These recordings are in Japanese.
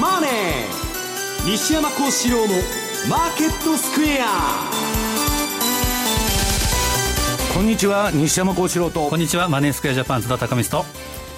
マネー」西山幸四郎の「マーケットスクエア」こんにちは西山幸四郎と。こんにちはマネースクエアジャパン津田隆光と。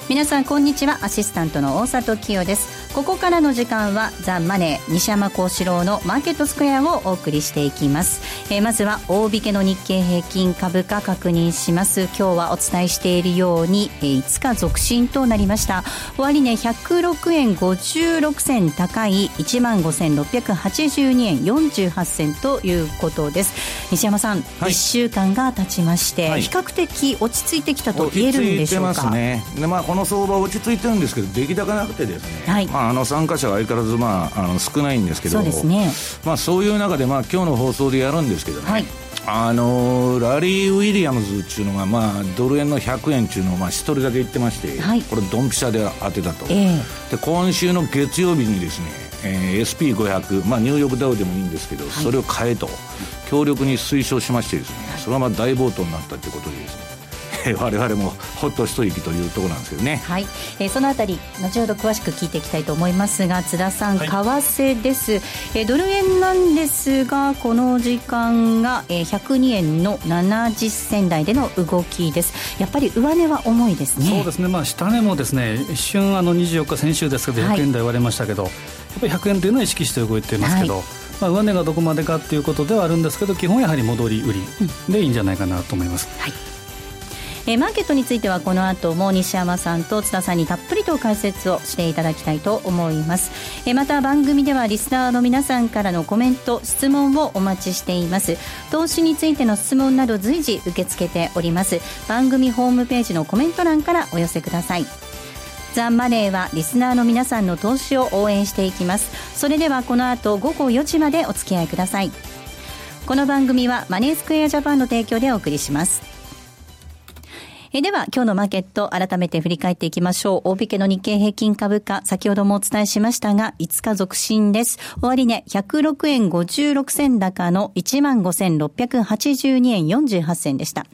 皆さんこんにちは。アシスタントの大里清ですここからの時間はザ・マネー西山幸四郎のマーケットスクエアをお送りしていきます、えー、まずは大引けの日経平均株価確認します。今日はお伝えしているように、えー、5日続伸となりました。終値、ね、106円56銭高い1万5682円48銭ということです。西山さん、はい、1週間が経ちまして、はい、比較的落ち着いてきたと言えるんでしょうか、ね、でまあ、この相場落ち着いてるんですけど出来高なくてですね、はい。まああ、あの参加者は相変わらず、まあ、あの少ないんですけどそうです、ね。まあ、そういう中で、まあ今日の放送でやるんですけどね、はい、あのラリー・ウィリアムズっていうのが、まあ、ドル円の100円っていうのを、まあ、一人だけ言ってまして、はい、これ、ドンピシャで当てたと、えー、で今週の月曜日にですね、えー、SP500、まあ、ニューヨークダウでもいいんですけど、はい、それを変えと、強力に推奨しましてですね、それはまあ大暴騰になったということでですね、我々もほっと一息というところなんですけどね。はい、えー、そのあたり後ほど詳しく聞いていきたいと思いますが津田さん、はい、為替です、えー、ドル円なんですがこの時間が、えー、102円の70銭台での動きです。やっぱり上値は重いですね。そうですね。まあ下値もですね一瞬あの24日先週ですけど100円台割れましたけど、はい、やっぱり100円というのは意識して動いていますけど、はい。まあ、上値がどこまでかということではあるんですけど基本やはり戻り売りでいいんじゃないかなと思います。はいえー、マーケットについてはこの後も西山さんと津田さんにたっぷりと解説をしていただきたいと思います、えー、また番組ではリスナーの皆さんからのコメント質問をお待ちしています。投資についての質問など随時受け付けております。番組ホームページのコメント欄からお寄せください。ザ・マネーはリスナーの皆さんの投資を応援していきます。それではこの後午後4時までお付き合いください。この番組はマネースクエアジャパンの提供でお送りします。えでは、今日のマーケット、改めて振り返っていきましょう。大引けの日経平均株価、先ほどもお伝えしましたが、5日続伸です。終値、106円56銭高の15,682円48銭でした。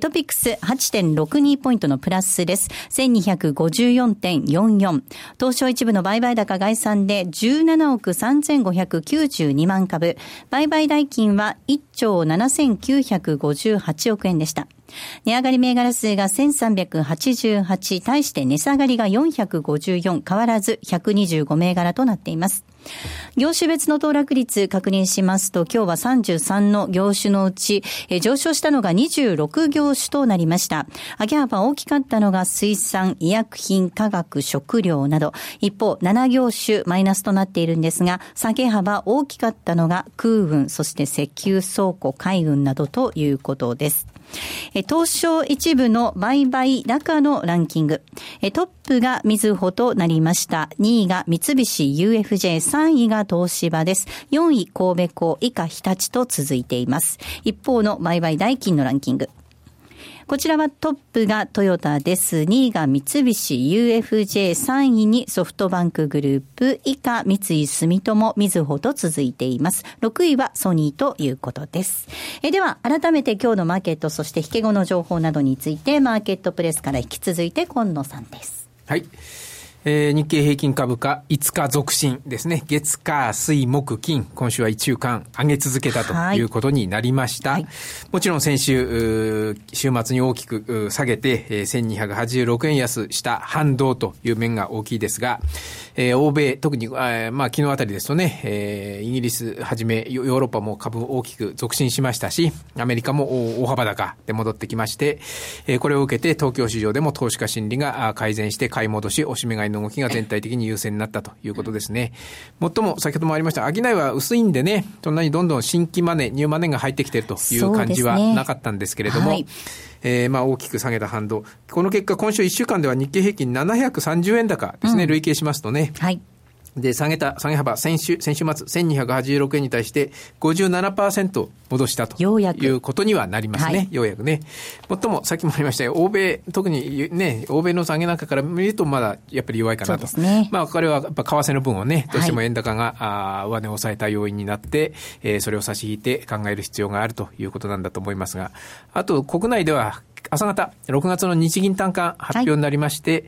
トピックス8.62ポイントのプラスです。1254.44。東証一部の売買高概算で17億3592万株。売買代金は1兆7958億円でした。値上がり銘柄数が1388、対して値下がりが454、変わらず125銘柄となっています。業種別の騰落率確認しますと、今日は33の業種のうち、え上昇したのが26業種となりました。上げ幅大きかったのが水産、医薬品、化学、食料など、一方7業種マイナスとなっているんですが、下げ幅大きかったのが空運、そして石油倉庫、海運などということです。東証一部の売買高のランキング。トップが水穂となりました。2位が三菱 UFJ、3位が東芝です。4位神戸港以下日立と続いています。一方の売買代金のランキング。こちらはトップがトヨタです。2位が三菱 UFJ、3位にソフトバンクグループ、以下三井住友、みずほと続いています。6位はソニーということです。えでは、改めて今日のマーケット、そして引け後の情報などについて、マーケットプレスから引き続いて今野さんです。はい。えー、日経平均株価5日続伸ですね。月火水木金、今週は1週間上げ続けたということになりました。はい、もちろん先週、週末に大きく下げて、1286円安した反動という面が大きいですが、えー、欧米、特に、えー、まあ昨日あたりですとね、えー、イギリスはじめヨーロッパも株大きく続伸しましたし、アメリカも大幅高で戻ってきまして、えー、これを受けて東京市場でも投資家心理が改善して買い戻し、おしめ買いの動きが全体的に優勢になったということですね。もっとも先ほどもありました、商いは薄いんでね、そんなにどんどん新規マネー、ニューマネーが入ってきているという感じはなかったんですけれども、ねはいえー、まあ大きく下げた反動。この結果、今週1週間では日経平均730円高ですね、うん、累計しますとね。はい。で、下げた、下げ幅、先週、先週末、1286円に対して57%戻したということにはなりますね。ようやくね。もっとも、さっきもありましたよ、欧米、特にね、欧米の下げなんかから見るとまだやっぱり弱いかなと。ね、まあ、これはやっぱ為替の分をね、どうしても円高が、はい、あ上値を抑えた要因になって、えー、それを差し引いて考える必要があるということなんだと思いますが、あと、国内では、朝方、6月の日銀単価発表になりまして、はい、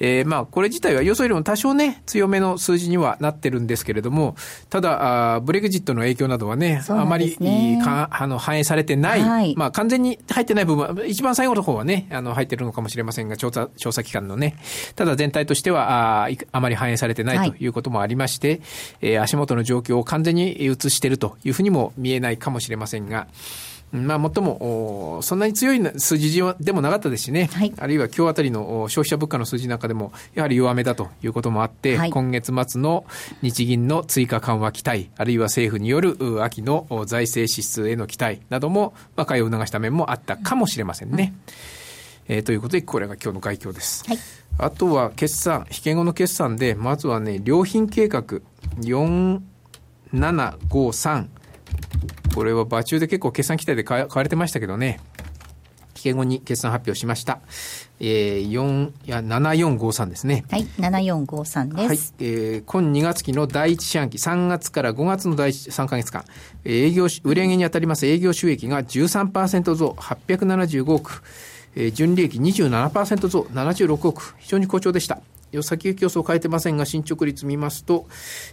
えー、まあ、これ自体は予想よりも多少ね、強めの数字にはなってるんですけれども、ただ、あブレグジットの影響などはね、ね。あまりかあの反映されてない、はい、まあ、完全に入ってない部分は、一番最後の方はね、あの、入ってるのかもしれませんが、調査、調査機関のね、ただ全体としては、ああまり反映されてないということもありまして、はい、えー、足元の状況を完全に映しているというふうにも見えないかもしれませんが、まあ、もっとも、そんなに強い数字でもなかったですしね、はい、あるいは今日あたりの消費者物価の数字なんかでも、やはり弱めだということもあって、はい、今月末の日銀の追加緩和期待、あるいは政府による秋の財政支出への期待なども、まあ、買いを促した面もあったかもしれませんね。うん、えー、ということで、これが今日の概況です。はい、あとは決算、引け後の決算で、まずはね、良品計画4753、これは場中で結構決算期待で買われてましたけどね。期限後に決算発表しました。えー、4、いや、7453ですね。はい、7453です。はい、えー、今2月期の第一四半期、3月から5月の第3か月間、営業、売上に当たります営業収益が13%増、875億、えー、純利益27%増、76億、非常に好調でした。先行き予想を変えてませんが、進捗率見ますと、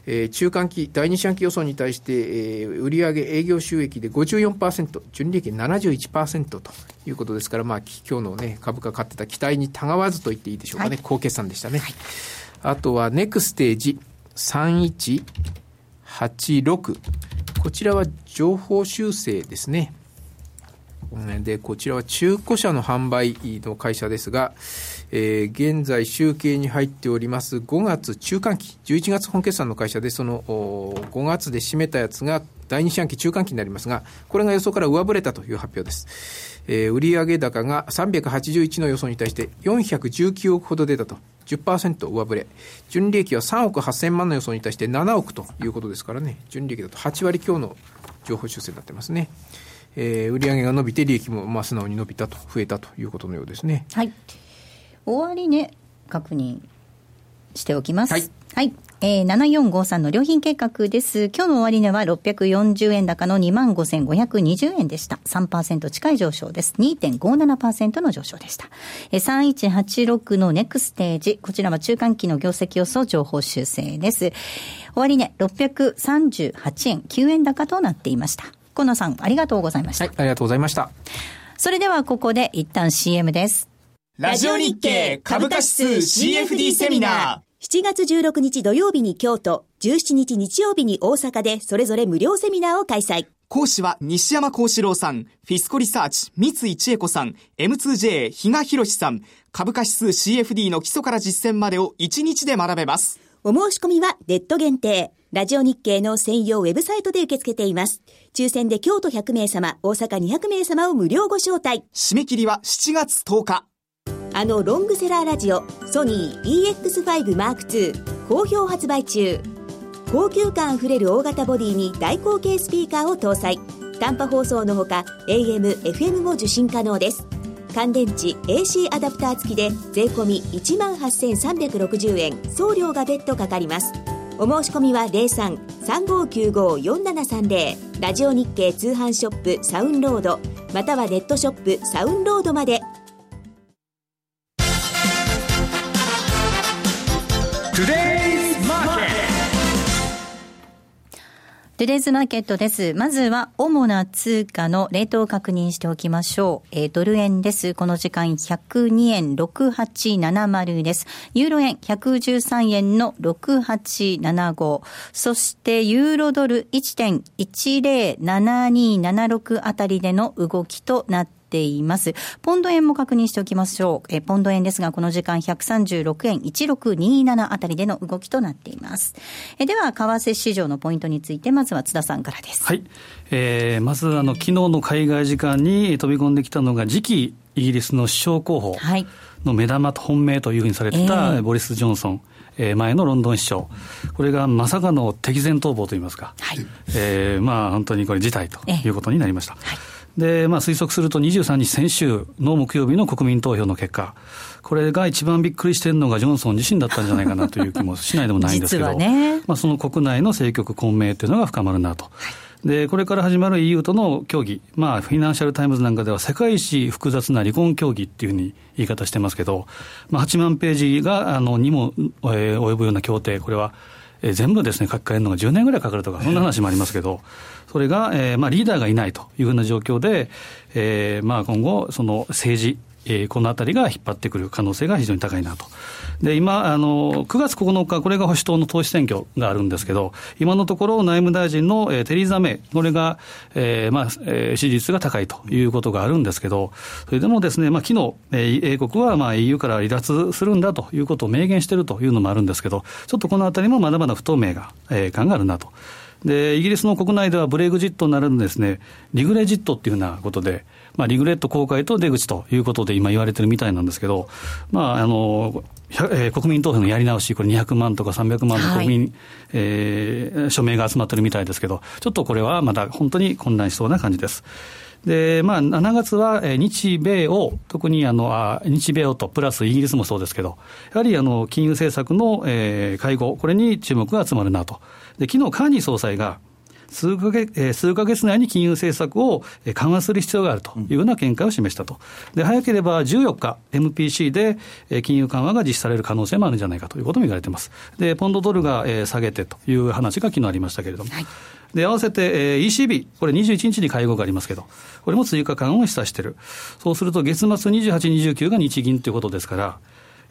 えー、中間期、第二四半期予想に対して、えー、売上営業収益で54%、純利益71%ということですから、まあ、今日のね、株価買ってた期待にたがわずと言っていいでしょうかね、はい、高決算でしたね。はい、あとは、ネクステージ3186。こちらは情報修正ですね。で、こちらは中古車の販売の会社ですが、えー、現在集計に入っております5月中間期、11月本決算の会社で、その5月で締めたやつが第2四半期中間期になりますが、これが予想から上振れたという発表です。えー、売上高が381の予想に対して419億ほど出たと。10%上振れ。純利益は3億8000万の予想に対して7億ということですからね、純利益だと8割強の情報修正になってますね。えー、売上が伸びて利益もまあ素直に伸びたと、増えたということのようですね。はい。終値確認しておきます。はい。はい。えー、7453の良品計画です。今日の終値は640円高の25,520円でした。3%近い上昇です。2.57%の上昇でした。えー、3186のネクステージ。こちらは中間期の業績予想情報修正です。終値638円9円高となっていました。河野さん、ありがとうございました。はい、ありがとうございました。それではここで一旦 CM です。ラジオ日経株価指数 CFD セミナー。7月16日土曜日に京都、17日日曜日に大阪でそれぞれ無料セミナーを開催。講師は西山幸四郎さん、フィスコリサーチ、三井千恵子さん、M2J 比嘉博さん、株価指数 CFD の基礎から実践までを1日で学べます。お申し込みはネット限定。ラジオ日経の専用ウェブサイトで受け付けています。抽選で京都100名様、大阪200名様を無料ご招待。締め切りは7月10日。あのロングセラーラジオソニー EX5M2 好評発売中。高級感あふれる大型ボディに大口径スピーカーを搭載。短波放送のほか AM、FM も受信可能です。乾電池 AC アダプター付きで税込1万8360円。送料が別途かかります。お申し込みは03-3595-4730ラジオ日経通販ショップサウンロード。またはネットショップサウンロードまで。トゥデイズマーケットです。まずは、主な通貨のレートを確認しておきましょう。えー、ドル円です。この時間102円6870です。ユーロ円113円の6875。そして、ユーロドル1.107276あたりでの動きとなってています。ポンド円も確認しておきましょう。えポンド円ですが、この時間136円1627あたりでの動きとなっています。えでは、為替市場のポイントについて、まずは津田さんからです。はい。えー、まず、あの、昨日の海外時間に飛び込んできたのが、次期イギリスの首相候補の目玉と本命というふうにされてた、ボリス・ジョンソン。えー、前のロンドン首相、これがまさかの敵前逃亡といいますか、はいえーまあ、本当にこれ、辞退ということになりました。はいで、まあ、推測すると23日先週の木曜日の国民投票の結果、これが一番びっくりしてるのがジョンソン自身だったんじゃないかなという気もしないでもないんですけど、ね、まあ、その国内の政局混迷というのが深まるなと。で、これから始まる EU との協議、まあ、フィナンシャル・タイムズなんかでは、世界一複雑な離婚協議っていうふうに言い方してますけど、まあ、8万ページが、あの、にも、えー、及ぶような協定、これは、えー、全部ですね、書き換えるのが10年ぐらいかかるとか、そんな話もありますけど、それが、えーまあ、リーダーがいないというふうな状況で、えーまあ、今後、その政治、えー、このあたりが引っ張ってくる可能性が非常に高いなと。で、今、あの、9月9日、これが保守党の党首選挙があるんですけど、今のところ内務大臣の、えー、テリーザ・メイ、これが、えー、まあ、えー、支持率が高いということがあるんですけど、それでもですね、まあ、昨日、えー、英国は、まあ、EU から離脱するんだということを明言しているというのもあるんですけど、ちょっとこのあたりもまだまだ不透明が、えー、感があるなと。で、イギリスの国内ではブレグジットになるんですね、リグレジットっていうようなことで、まあ、リグレット公開と出口ということで今言われてるみたいなんですけど、まあ、あの、えー、国民投票のやり直し、これ200万とか300万の国民、はい、えー、署名が集まってるみたいですけど、ちょっとこれはまだ本当に混乱しそうな感じです。で、まあ、7月は日米を、特にあのあ日米をと、プラスイギリスもそうですけど、やはりあの金融政策の、えー、会合、これに注目が集まるなと。で、昨日カーニー総裁が、数ヶ月、数ヶ月内に金融政策を緩和する必要があるというような見解を示したと。で、早ければ14日、MPC で金融緩和が実施される可能性もあるんじゃないかということも言われています。で、ポンドドルが下げてという話が昨日ありましたけれども。はいで、合わせて、えー、ECB、これ21日に会合がありますけど、これも追加緩和を示唆している。そうすると月末28、29が日銀ということですから、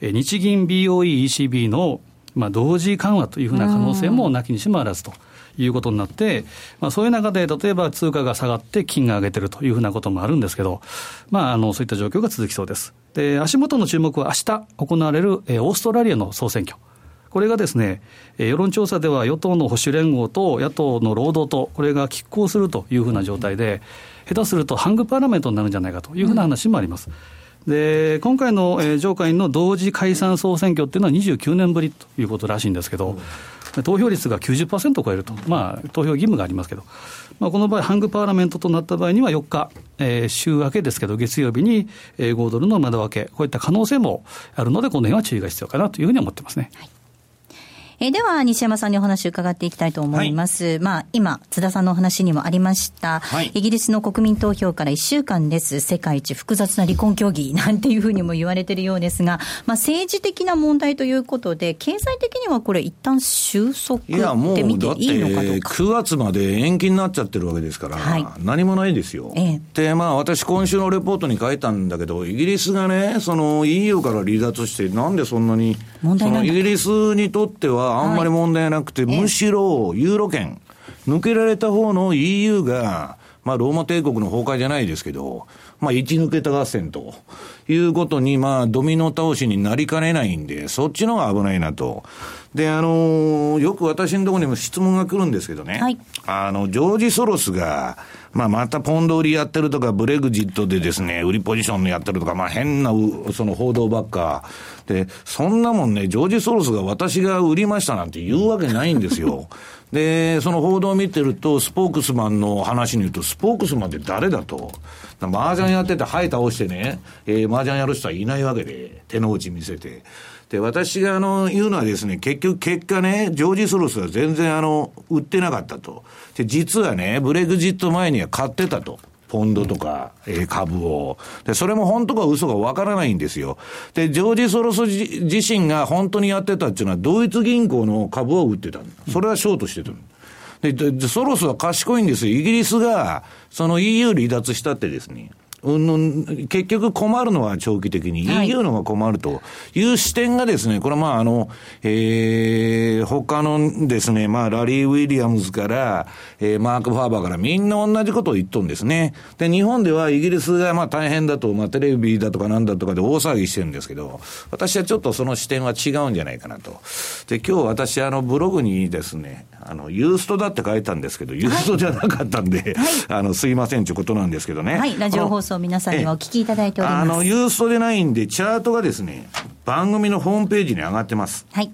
えー、日銀 BOE、ECB の、まあ、同時緩和というふうな可能性もなきにしもあらずと。いうことになって、まあ、そういう中で、例えば通貨が下がって金が上げてるというふうなこともあるんですけど、まあ、あの、そういった状況が続きそうです。で、足元の注目は明日行われる、えー、オーストラリアの総選挙。これがですね、世論調査では与党の保守連合と野党の労働党、これが拮抗するというふうな状態で、下手するとハングパーラメントになるんじゃないかというふうな話もあります。で今回の、えー、上下院の同時解散総選挙っていうのは29年ぶりということらしいんですけど、投票率が90%を超えると、まあ、投票義務がありますけど、まあ、この場合、ハングパーラメントとなった場合には4日、えー、週明けですけど、月曜日に、えー、5ドルの窓開け、こういった可能性もあるので、この辺は注意が必要かなというふうに思ってますね。はいえー、では、西山さんにお話を伺っていきたいと思います。はい、まあ、今、津田さんのお話にもありました、はい、イギリスの国民投票から1週間です。世界一複雑な離婚協議なんていうふうにも言われているようですが、まあ、政治的な問題ということで、経済的にはこれ一旦収束って見ていいのかどうか。9月まで延期になっちゃってるわけですから、はい、何もないですよ。ええ、で、まあ、私今週のレポートに書いたんだけど、イギリスがね、その EU から離脱して、なんでそんなに、問題そのイギリスにとってははあんまり問題なくて、はい、むしろユーロ圏、抜けられた方の EU が、まあ、ローマ帝国の崩壊じゃないですけど、まあ、一抜けた合戦ということに、まあ、ドミノ倒しになりかねないんで、そっちの方が危ないなと。で、あのー、よく私のところにも質問が来るんですけどね、はい、あの、ジョージ・ソロスが、まあ、またポンド売りやってるとか、ブレグジットでですね、売りポジションやってるとか、まあ、変な、その報道ばっか。で、そんなもんね、ジョージ・ソロスが私が売りましたなんて言うわけないんですよ。で、その報道を見てると、スポークスマンの話に言うと、スポークスマンって誰だと。麻雀やってて、ハイ倒してね、えー、麻雀やる人はいないわけで、手の内見せて。で、私があの、言うのはですね、結局結果ね、ジョージ・ソロスは全然あの、売ってなかったと。で、実はね、ブレグジット前には買ってたと。ポンドとか、えー、株を。で、それも本当か嘘かわからないんですよ。で、ジョージ・ソロス自身が本当にやってたっていうのは、ドイツ銀行の株を売ってた。それはショートしてた。で、ソロスは賢いんですよ。イギリスが、その EU 離脱したってですね。うん結局困るのは長期的に、はい、EU のが困るという視点がですね、これはまああの、えー、他のですね、まあラリー・ウィリアムズから、えー、マーク・ファーバーからみんな同じことを言っとんですね。で、日本ではイギリスがまあ大変だと、まあテレビだとかなんだとかで大騒ぎしてるんですけど、私はちょっとその視点は違うんじゃないかなと。で、今日私あのブログにですね、あの、ユーストだって書いたんですけど、ユーストじゃなかったんで、はい、あの、すいませんということなんですけどね。はい、ラジオ放送皆さんにはお聞きいただいております。あの、ユーストでないんで、チャートがですね、番組のホームページに上がってます。はい。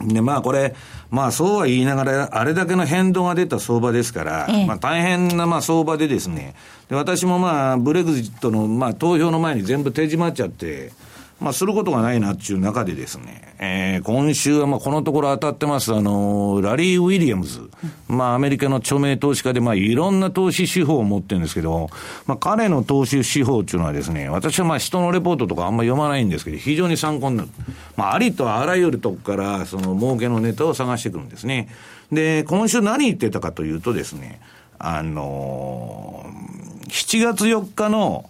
で、まあこれ、まあそうは言いながら、あれだけの変動が出た相場ですから、ええ、まあ大変なまあ相場でですね、で私もまあブレグジットのまあ投票の前に全部手締まっちゃって、まあ、することがないなっていう中でですね、えー、今週はまあこのところ当たってます、あの、ラリー・ウィリアムズ。まあ、アメリカの著名投資家で、まあ、いろんな投資手法を持ってるんですけど、まあ、彼の投資手法っていうのはですね、私はまあ、人のレポートとかあんま読まないんですけど、非常に参考になる。まあ、ありとあらゆるとこから、その、儲けのネタを探してくるんですね。で、今週何言ってたかというとですね、あのー、7月4日の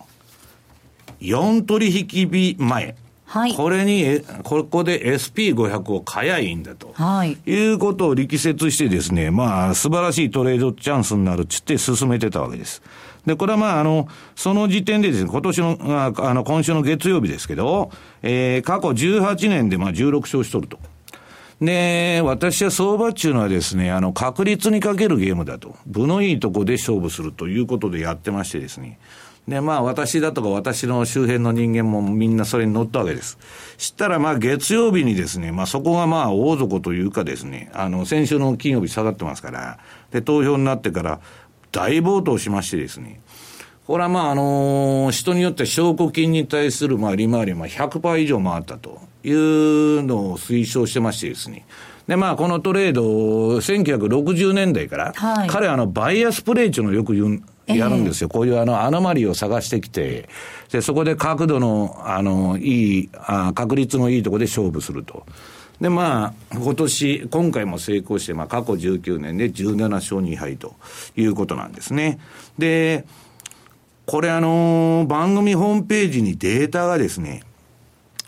4取引日前。はい、これに、ここで SP500 を買やいいんだと。はい。いうことを力説してですね、まあ、素晴らしいトレードチャンスになるっつって進めてたわけです。で、これはまあ、あの、その時点でですね、今年の、あの、今週の月曜日ですけど、えー、過去18年でまあ16勝しとると。で、私は相場っていうのはですね、あの、確率にかけるゲームだと。部のいいとこで勝負するということでやってましてですね。で、まあ私だとか私の周辺の人間もみんなそれに乗ったわけです。したらまあ月曜日にですね、まあそこがまあ大底というかですね、あの先週の金曜日下がってますから、で、投票になってから大暴騰しましてですね、これはまああの人によって証拠金に対するまあ利回りは100%以上回ったというのを推奨してましてですね、で、まあ、このトレード、1960年代から、はい、彼はあの、バイアスプレイっていうのをよく言う、やるんですよ。こういうあの、アノマリーを探してきて、で、そこで角度の、あの、いい、あ確率のいいところで勝負すると。で、まあ、今年、今回も成功して、まあ、過去19年で17勝2敗ということなんですね。で、これあの、番組ホームページにデータがですね、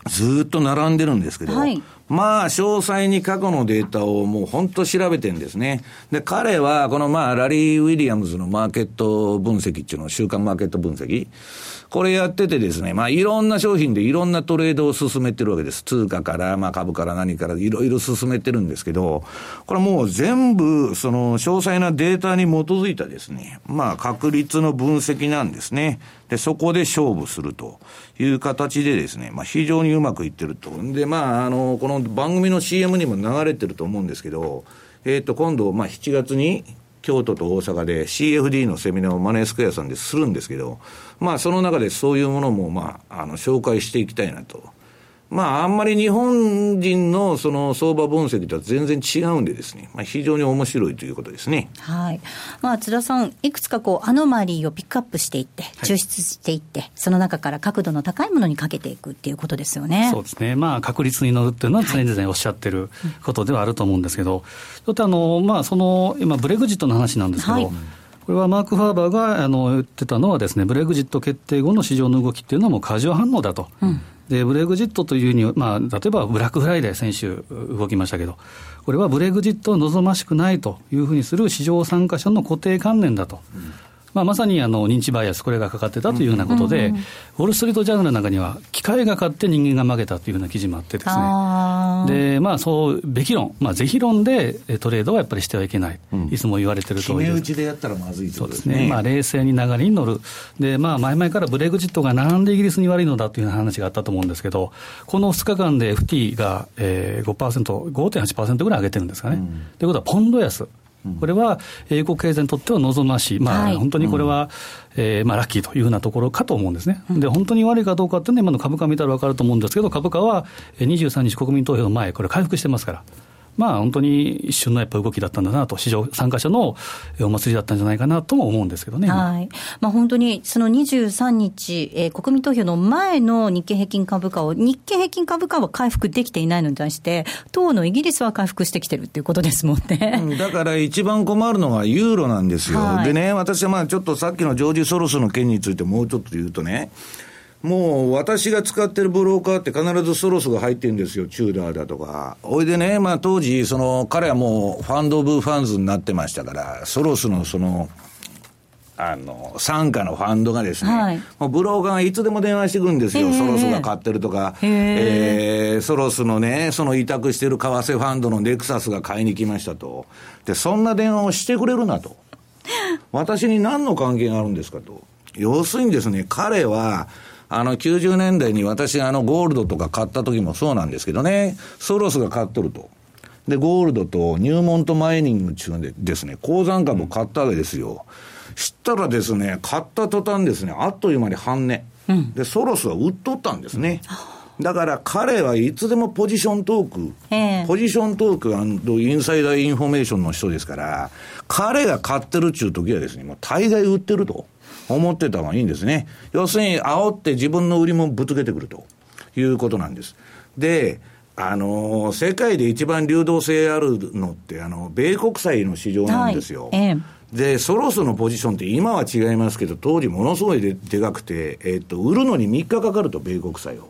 ずっと並んでるんですけど、はい、まあ、詳細に過去のデータをもう本当調べてんですね。で、彼は、このまあ、ラリー・ウィリアムズのマーケット分析っていうのを、週刊マーケット分析。これやっててですね、まあ、いろんな商品でいろんなトレードを進めてるわけです。通貨から、まあ、株から何からいろいろ進めてるんですけど、これもう全部、その、詳細なデータに基づいたですね、まあ、確率の分析なんですね。で、そこで勝負するという形でですね、まあ、非常にうまくいってると。で、まあ、あの、この番組の CM にも流れてると思うんですけど、えっ、ー、と、今度、まあ、7月に京都と大阪で CFD のセミナーをマネースクエアさんでするんですけど、まあ、その中でそういうものも、まあ、あの、紹介していきたいなと。まあ、あんまり日本人のその相場分析とは全然違うんでですね、まあ、非常に面白いということですね。はい。まあ、津田さん、いくつかこう、アノマリーをピックアップしていって、抽出していって、はい、その中から角度の高いものにかけていくっていうことですよね。そうですね。まあ、確率に乗るっていうのは常々おっしゃってることではあると思うんですけど、ちょっとあの、まあ、その、今、ブレグジットの話なんですけど、はいこれはマーク・ファーバーがあの言ってたのはですね、ブレグジット決定後の市場の動きっていうのはもう過剰反応だと。うんで、ブレグジットというに、まあ、例えばブラックフライデー、先週動きましたけど、これはブレグジットを望ましくないというふうにする市場参加者の固定観念だと。うんまあ、まさにあの認知バイアス、これがかかってたというようなことで、ウォール・ストリート・ジャーナルの中には、機械が勝って人間が負けたというような記事もあってですね、でまあ、そう、べき論、まあ、是非論でトレードはやっぱりしてはいけない、うん、いつも言われてるとおりです。打ちでやったらまずいそうですね、まあ、冷静に流れに乗る、でまあ、前々からブレグジットがなんでイギリスに悪いのだという話があったと思うんですけど、この2日間で FT が、えー、5%、5.8%ぐらい上げてるんですかね。と、うん、いうことは、ポンド安。これは英国経済にとっては望ましい、まあ、本当にこれは、えーまあ、ラッキーというふうなところかと思うんですね。で、本当に悪いかどうかっていうのは、今の株価見たら分かると思うんですけど、株価は23日国民投票の前、これ回復してますから。まあ、本当に一瞬のやっぱ動きだったんだなと、市場参加者のお祭りだったんじゃないかなとも思うんですけどね、はい。まあ、本当にその23日、えー、国民投票の前の日経平均株価を、日経平均株価は回復できていないのに対して、当のイギリスは回復してきてるっていうことですもんね。だから一番困るのはユーロなんですよ、はい、でね、私はまあちょっとさっきのジョージ・ソロスの件についてもうちょっと言うとね、もう私が使ってるブローカーって必ずソロスが入ってるんですよ、チューダーだとか。おいでね、まあ当時、その、彼はもうファンド・オブ・ファンズになってましたから、ソロスのその、あの、傘下のファンドがですね、はい、もうブローカーがいつでも電話してくるんですよ。ソロスが買ってるとか、えー、ソロスのね、その委託してる為替ファンドのレクサスが買いに来ましたと。で、そんな電話をしてくれるなと。私に何の関係があるんですかと。要するにですね、彼は、あの、90年代に私があの、ゴールドとか買った時もそうなんですけどね、ソロスが買っとると。で、ゴールドとニューモントマイニングっていうのでですね、鉱山株を買ったわけですよ。知ったらですね、買った途端ですね、あっという間に半値。うん、で、ソロスは売っとったんですね。だから彼はいつでもポジショントーク、えー、ポジショントークインサイダーインフォメーションの人ですから、彼が買ってるっちゅう時はですね、もう大概売ってると思ってた方がいいんですね。要するに煽って自分の売りもぶつけてくるということなんです。で、あの世界で一番流動性あるのって、あの、米国債の市場なんですよ。はいえーで、ソロスのポジションって今は違いますけど、当時ものすごいででかくて、えっと、売るのに3日かかると、米国債を。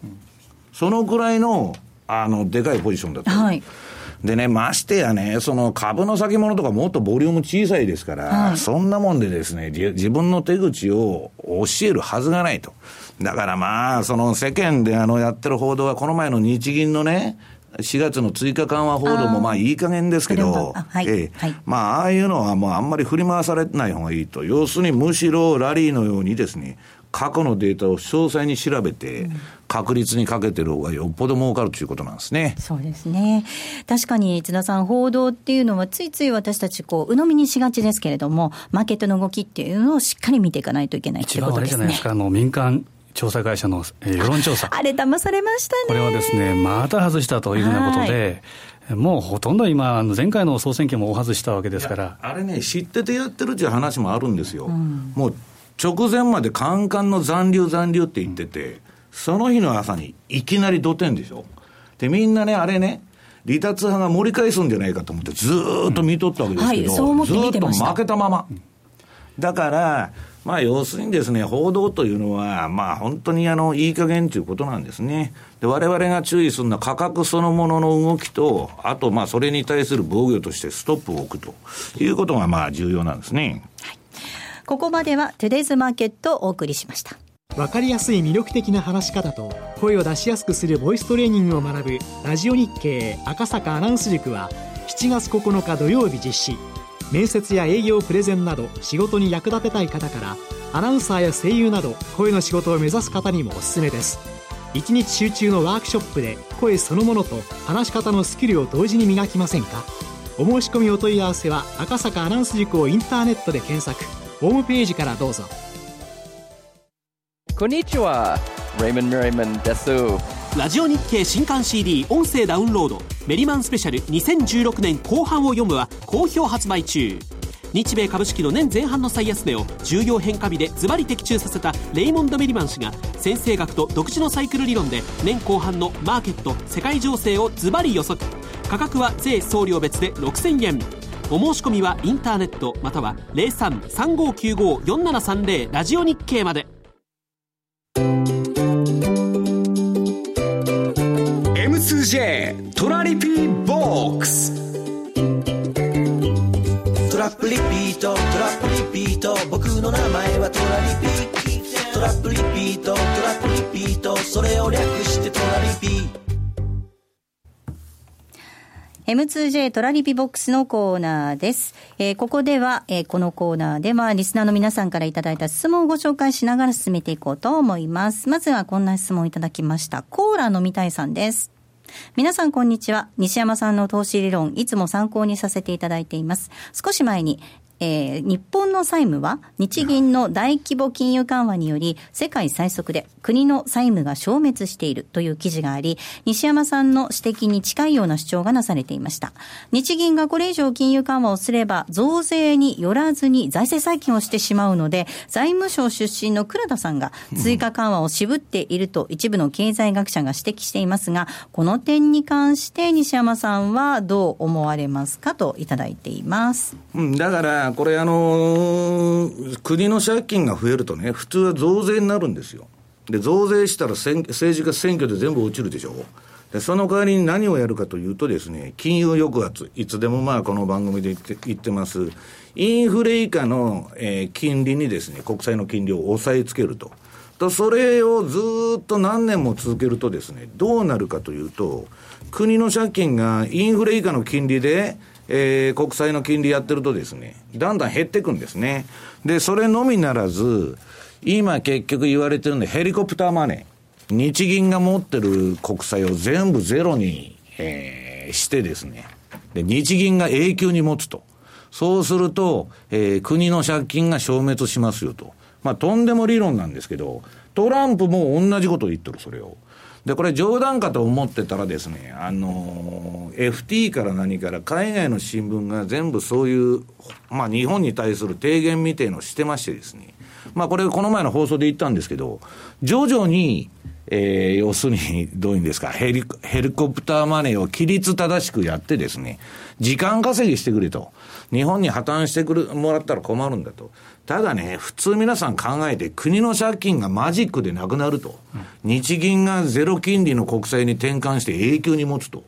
そのぐらいの、あの、でかいポジションだった。はい。でね、ましてやね、その株の先物とかもっとボリューム小さいですから、はい、そんなもんでですね、自分の手口を教えるはずがないと。だからまあ、その世間であのやってる報道は、この前の日銀のね、4月の追加緩和報道もまあいい加減ですけど、はい。ええ。まあ、ああいうのはもうあんまり振り回されない方がいいと。要するにむしろラリーのようにですね、過去のデータを詳細に調べて、確率にかけてる方がよっぽど儲かるということなんですね。そうですね。確かに津田さん、報道っていうのはついつい私たちこう、鵜呑みにしがちですけれども、マーケットの動きっていうのをしっかり見ていかないといけないってことですね。一番あれじゃないですか、あの民間調査会社の、えー、世論調査。あれ騙されましたね。これはですね、また外したというふうなことで、もうほとんど今、前回の総選挙も大外したわけですから。あれね、知っててやってるっていう話もあるんですよ。うん、もう直前までカンカンの残留残留って言ってて、その日の朝にいきなり土点でしょ。で、みんなね、あれね、離脱派が盛り返すんじゃないかと思ってずっと見とったわけですけど、うんはい、ずっと負けたまま。だから、まあ、要するにですね、報道というのは、まあ、本当にあの、いい加減ということなんですね。で、我々が注意するのは価格そのものの動きと、あと、まあ、それに対する防御としてストップを置くということが、まあ、重要なんですね。はい。ここまでは、トゥデイズマーケットをお送りしました。わかりやすい魅力的な話し方と、声を出しやすくするボイストレーニングを学ぶ、ラジオ日経赤坂アナウンス塾は、7月9日土曜日実施。面接や営業プレゼンなど仕事に役立てたい方からアナウンサーや声優など声の仕事を目指す方にもおすすめです1日集中のワークショップで声そのものと話し方のスキルを同時に磨きませんか？お申し込みお問い合わせは赤坂アナウンス塾をインターネットで検索ホームページからどうぞ。こんにちは。レイモン・メリマンです。ラジオ日経新刊 CD 音声ダウンロード。メリマンスペシャル2016年後半を読むは好評発売中。日米株式の年前半の最安値を重要変化日でズバリ的中させたレイモンド・メリマン氏が占星学と独自のサイクル理論で年後半のマーケット世界情勢をズバリ予測。価格は税送料別で6000円お申し込みはインターネットまたは0335954730ラジオ日経まで。M2J トラリピーボックス。トラップリピートトラップリピート。僕の名前はトラリピトラップリピートトラップリピート。それを略 M2J トラリピボックスのコーナーです。えー、ここでは、えー、このコーナーでは、リスナーの皆さんからいただいた質問をご紹介しながら進めていこうと思います。まずはこんな質問をいただきました。コーラ飲みたいさんです。皆さんこんにちは。西山さんの投資理論、いつも参考にさせていただいています。少し前に、えー、日本の債務は日銀の大規模金融緩和により世界最速で国の債務が消滅しているという記事があり、西山さんの指摘に近いような主張がなされていました。日銀がこれ以上金融緩和をすれば増税によらずに財政再建をしてしまうので、財務省出身の倉田さんが追加緩和を渋っていると一部の経済学者が指摘していますが、この点に関して西山さんはどう思われますかといただいています。うん、だからこれ、あのー、国の借金が増えるとね、普通は増税になるんですよ。で、増税したら政治家選挙で全部落ちるでしょ。で、その代わりに何をやるかというとですね、金融抑圧、いつでもまあこの番組で言って言ってます、インフレ以下の、えー、金利にですね、国債の金利を抑えつけると。と、それをずっと何年も続けるとですね、どうなるかというと、国の借金がインフレ以下の金利で、えー、国債の金利やってるとですね、だんだん減ってくんですね。で、それのみならず、今結局言われてるんで、ヘリコプターマネー。日銀が持ってる国債を全部ゼロに、えー、してですね。で、日銀が永久に持つと。そうすると、えー、国の借金が消滅しますよと。まあ、とんでも理論なんですけど、トランプも同じことを言ってる、それを。で、これ冗談かと思ってたらですね、あの、FT から何から海外の新聞が全部そういう、まあ日本に対する提言みたいのをしてましてですね、まあこれこの前の放送で言ったんですけど、徐々に、えー、要するに、どういうんですか、ヘリ、ヘリコプターマネーを規律正しくやってですね、時間稼ぎしてくれと。日本に破綻してくる、もらったら困るんだと。ただね、普通皆さん考えて、国の借金がマジックでなくなると。日銀がゼロ金利の国債に転換して永久に持つと。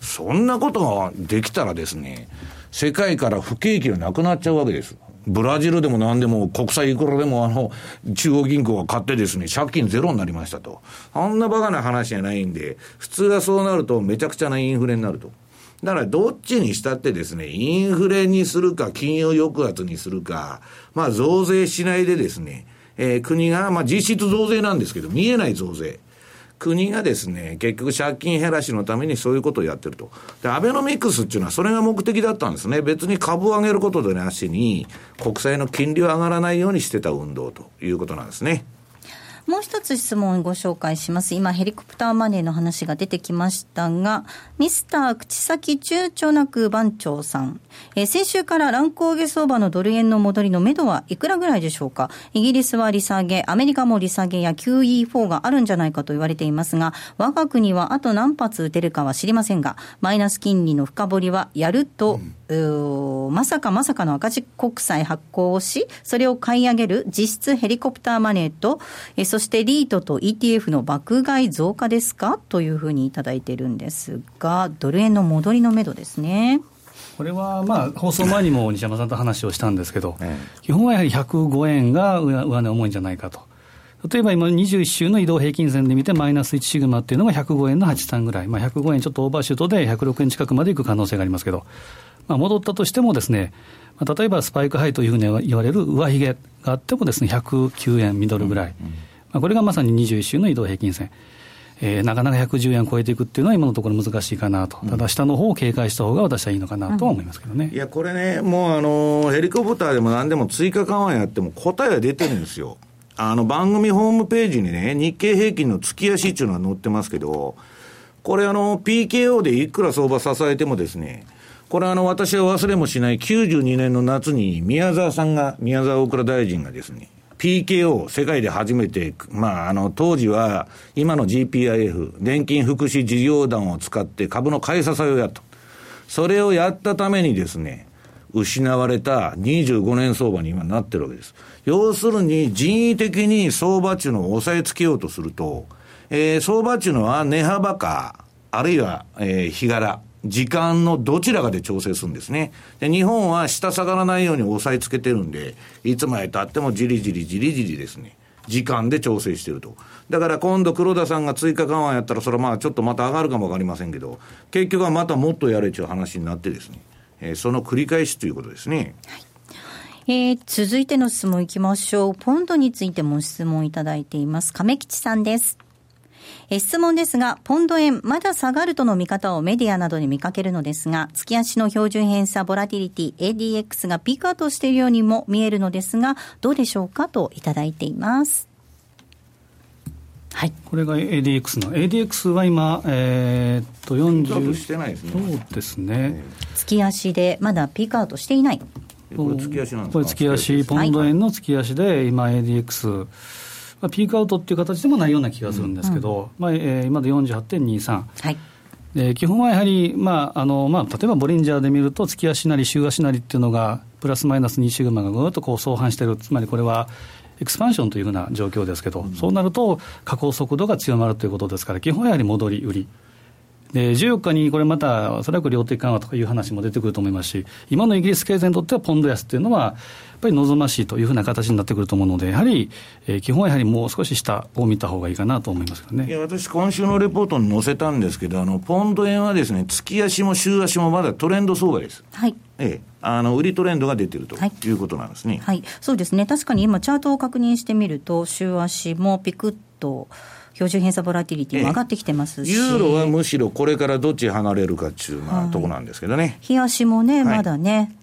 そんなことができたらですね、世界から不景気がなくなっちゃうわけです。ブラジルでも何でも国債いくらでもあの、中央銀行が買ってですね、借金ゼロになりましたと。あんなバカな話じゃないんで、普通はそうなるとめちゃくちゃなインフレになると。だからどっちにしたってですね、インフレにするか、金融抑圧にするか、まあ増税しないでですね、えー、国が、まあ実質増税なんですけど、見えない増税。国がですね、結局借金減らしのためにそういうことをやってると。で、アベノミクスっていうのはそれが目的だったんですね。別に株を上げることでなしに、国債の金利を上がらないようにしてた運動ということなんですね。もう一つ質問をご紹介します。今、ヘリコプターマネーの話が出てきましたが、ミスター口先躊躇なく番長さん。えー、先週から乱高下相場のドル円の戻りの目処はいくらぐらいでしょうか？イギリスは利下げ、アメリカも利下げや QE4 があるんじゃないかと言われていますが、我が国はあと何発打てるかは知りませんが、マイナス金利の深掘りはやると、うん、まさかまさかの赤字国債発行をし、それを買い上げる実質ヘリコプターマネーと、えー、そしてリートと ETF の爆買い増加ですか？というふうにいただいているんですが、ドル円の戻りのめどですね。これはまあ放送前にも西山さんと話をしたんですけど、基本はやはり105円が上値重いんじゃないかと。例えば今21週の移動平均線で見てマイナス1シグマっていうのが105円の83ぐらい、まあ、105円ちょっとオーバーシュートで106円近くまでいく可能性がありますけど、まあ、戻ったとしてもですね、まあ、例えばスパイクハイというふうに言われる上髭があってもですね、109円ミドルぐらい。うんうんまあ、これがまさに21週の移動平均線。えー、なかなか110円超えていくっていうのは今のところ難しいかなと、ただ下の方を警戒した方が私はいいのかなとは思いますけどね、うん、いや、これね、もうあのヘリコプターでもなんでも追加緩和やっても答えは出てるんですよ。あの番組ホームページにね、日経平均の月足っていうのは載ってますけど、これあの PKO でいくら相場支えてもですね、これあの私は忘れもしない92年の夏に宮沢さんが、宮沢大蔵大臣がですね、PKO、世界で初めて、まあ、あの、当時は、今の GPIF、年金福祉事業団を使って株の買い支えをやった。それをやったためにですね、失われた25年相場に今なってるわけです。要するに人為的に相場値のを抑えつけようとすると、えー、相場値のは値幅か、あるいは、えー、日柄、時間のどちらかで調整するんですね。で、日本は下下がらないように押さえつけてるんで、いつまで経ってもじりじりじりじりですね。時間で調整してると。だから今度黒田さんが追加緩和やったら、それはまあちょっとまた上がるかもわかりませんけど、結局はまたもっとやれという話になってですね、えー、その繰り返しということですね。はいえー、続いての質問いきましょう。ポンドについても質問いただいています。亀吉さんです。え質問ですが、ポンド円、まだ下がるとの見方をメディアなどに見かけるのですが、月足の標準偏差ボラティリティ ADX がピークアウトしているようにも見えるのですが、どうでしょうかといただいています。はい、これが ADX の。ADX は今、えー、っと40してないですね。そうですね。月足でまだピークアウトしていない。これ月足なんですか？これ月足ポンド円の月足で今 ADX、まあ、ピークアウトっていう形でもないような気がするんですけど、うんまあえー、今で48.23。はいで基本はやはり、まああのまあ、例えばボリンジャーで見ると、月足なり週足なりっていうのが、プラスマイナス2シグマがぐっとこう相反している、つまりこれはエクスパンションというふうな状況ですけど、うん、そうなると、下降速度が強まるということですから、基本はやはり戻り売り。で14日にこれまた、おそらく量的緩和とかいう話も出てくると思いますし、今のイギリス経済にとってはポンド安っていうのは、やっぱり望ましいというふうな形になってくると思うので、やはり、えー、基本はやはりもう少し下を見た方がいいかなと思いますよね。いや私、今週のレポートに載せたんですけど、あのポンド円はですね、月足も週足もまだトレンド相場です。はい。ええ、あの売りトレンドが出てるとい。うことなんですね、はい、はい、そうですね、確かに今、チャートを確認してみると、週足もピクッと。標準偏差ボラティリティも上がってきてますし、ユーロはむしろこれからどっち離れるかっていうまあとこなんですけどね。冷やしもね、まだね、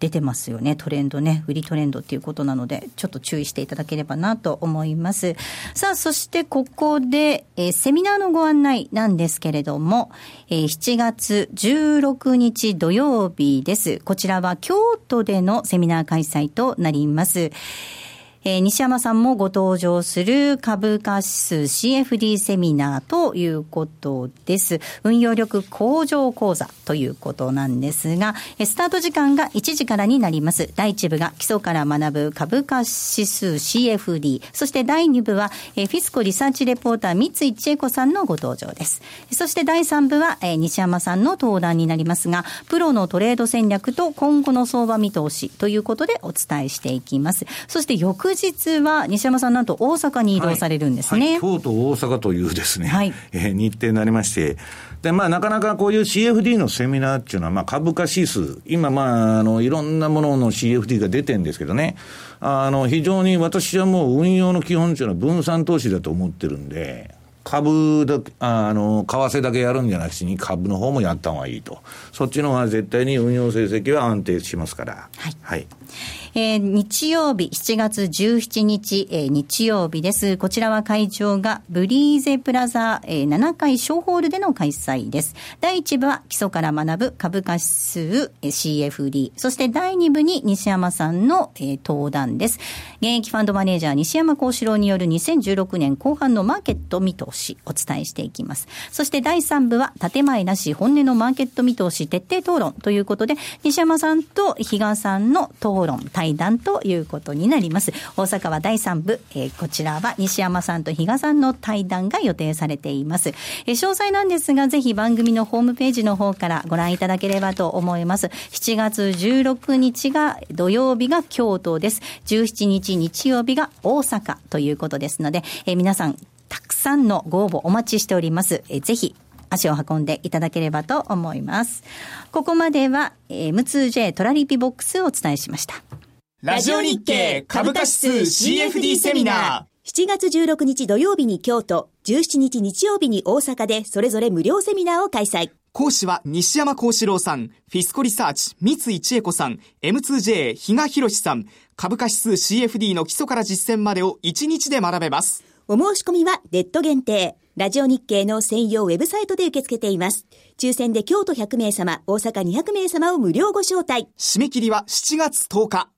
出てますよね、トレンドね、売りトレンドっていうことなので、ちょっと注意していただければなと思います。さあ、そしてここで、えー、セミナーのご案内なんですけれども、えー、7月16日土曜日です。こちらは京都でのセミナー開催となります。えー、西山さんもご登場する株価指数 CFD セミナーということです。運用力向上講座ということなんですが、えスタート時間が1時からになります。第1部が基礎から学ぶ株価指数 CFD。そして第2部は、えー、フィスコリサーチレポーター三井千恵子さんのご登場です。そして第3部は、えー、西山さんの登壇になりますが、プロのトレード戦略と今後の相場見通しということでお伝えしていきます。そして翌翌日は西山さん、なんと大阪に移動されるんですね、はいはい、京都、大阪というですね、はい、えー、日程になりまして、で、まあ、なかなかこういう CFD のセミナーっていうのは、まあ、株価指数、今、まあ、あの、いろんなものの CFD が出てるんですけどね、あの、非常に私はもう運用の基本っていうのは分散投資だと思ってるんで、株だあの、為替だけやるんじゃなくてに株の方もやった方がいいと。そっちの方が絶対に運用成績は安定しますから。はい。はいえー、日曜日、7月17日、えー、日曜日です。こちらは会場がブリーゼプラザ、えー、7階小ホールでの開催です。第1部は基礎から学ぶ株価指数、えー、CFD。そして第2部に西山さんの、えー、登壇です。現役ファンドマネージャー西山幸四郎による2016年後半のマーケット見通しお伝えしていきます。そして第3部は建前なし本音のマーケット見通し徹底討論ということで西山さんと比嘉さんの討論対談ということになります。大阪は第3部、えー、こちらは西山さんと比嘉さんの対談が予定されています。えー、詳細なんですが、ぜひ番組のホームページの方からご覧いただければと思います。7月16日が土曜日が京都です。17日日曜日が大阪ということですので、えー、皆さん、たくさんのご応募お待ちしております。えー、ぜひ足を運んでいただければと思います。ここまでは、えー、M2J トラリピボックスをお伝えしました。ラジオ日経株価指数 CFD セミナー。7月16日土曜日に京都、17日日曜日に大阪でそれぞれ無料セミナーを開催。講師は西山幸四郎さん、フィスコリサーチ、三井千恵子さん、M2J 比嘉博さん、株価指数 CFD の基礎から実践までを1日で学べます。お申し込みはネット限定。ラジオ日経の専用ウェブサイトで受け付けています。抽選で京都100名様、大阪200名様を無料ご招待。締め切りは7月10日。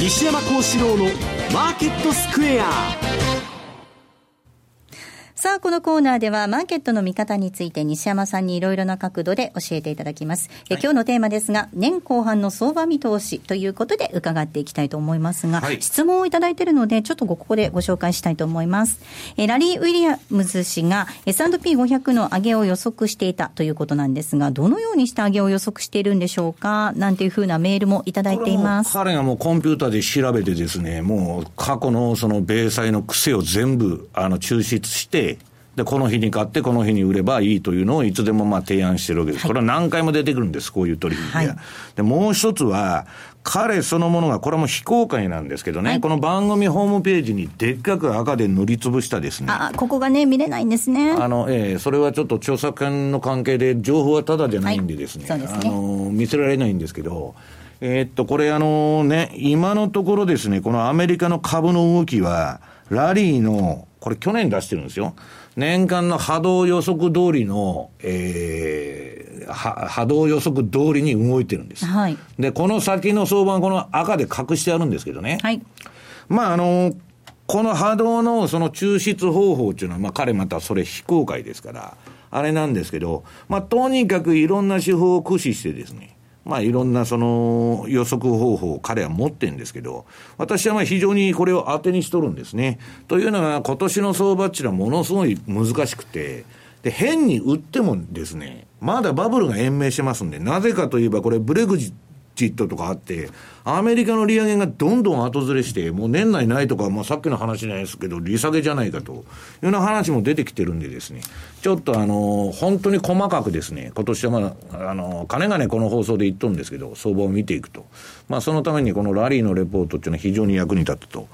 西山幸四郎のマーケットスクエア。さあ、このコーナーではマーケットの見方について西山さんにいろいろな角度で教えていただきます。はい、え今日のテーマですが、年後半の相場見通しということで伺っていきたいと思いますが、はい、質問をいただいているので、ちょっとここでご紹介したいと思います。えラリー・ウィリアムズ氏が S&P500 の上げを予測していたということなんですが、どのようにして上げを予測しているんでしょうか？なんていうふうなメールもいただいています。彼がもうコンピューターで調べてですね、もう過去のその米債の癖を全部あの抽出して、で、この日に買って、この日に売ればいいというのをいつでもまあ提案してるわけです。これは何回も出てくるんです、こういう取引が。はい、で、もう一つは、彼そのものが、これも非公開なんですけどね、はい、この番組ホームページにでっかく赤で塗りつぶしたですね。あ、ここがね、見れないんですね。あの、ええー、それはちょっと著作権の関係で、情報はただじゃないんでですね、はい、すねあの、見せられないんですけど、えー、っと、これあのね、今のところですね、このアメリカの株の動きは、ラリーの、これ去年出してるんですよ。年間の波動予測通りの、えー、波動予測通りに動いてるんです。はい。で、この先の相場はこの赤で隠してあるんですけどね。はい。まあ、あの、この波動のその抽出方法っていうのは、まあ彼またそれ非公開ですから、あれなんですけど、まあとにかくいろんな手法を駆使してですね、まあいろんなその予測方法を彼は持ってるんですけど、私はまあ非常にこれを当てにしとるんですね。というのが今年の相場っていうのはものすごい難しくて、で、変に売ってもですね、まだバブルが延命してますんで、なぜかといえばこれブレグジットとかあって、アメリカの利上げがどんどん後ずれして、もう年内ないとか、まあ、さっきの話じゃないですけど、利下げじゃないかというような話も出てきてるんでですね、ちょっとあの、本当に細かくですね、今年はまあ、あの、金がね、この放送で言っとるんですけど、相場を見ていくと。まあ、そのためにこのラリーのレポートっていうのは非常に役に立つと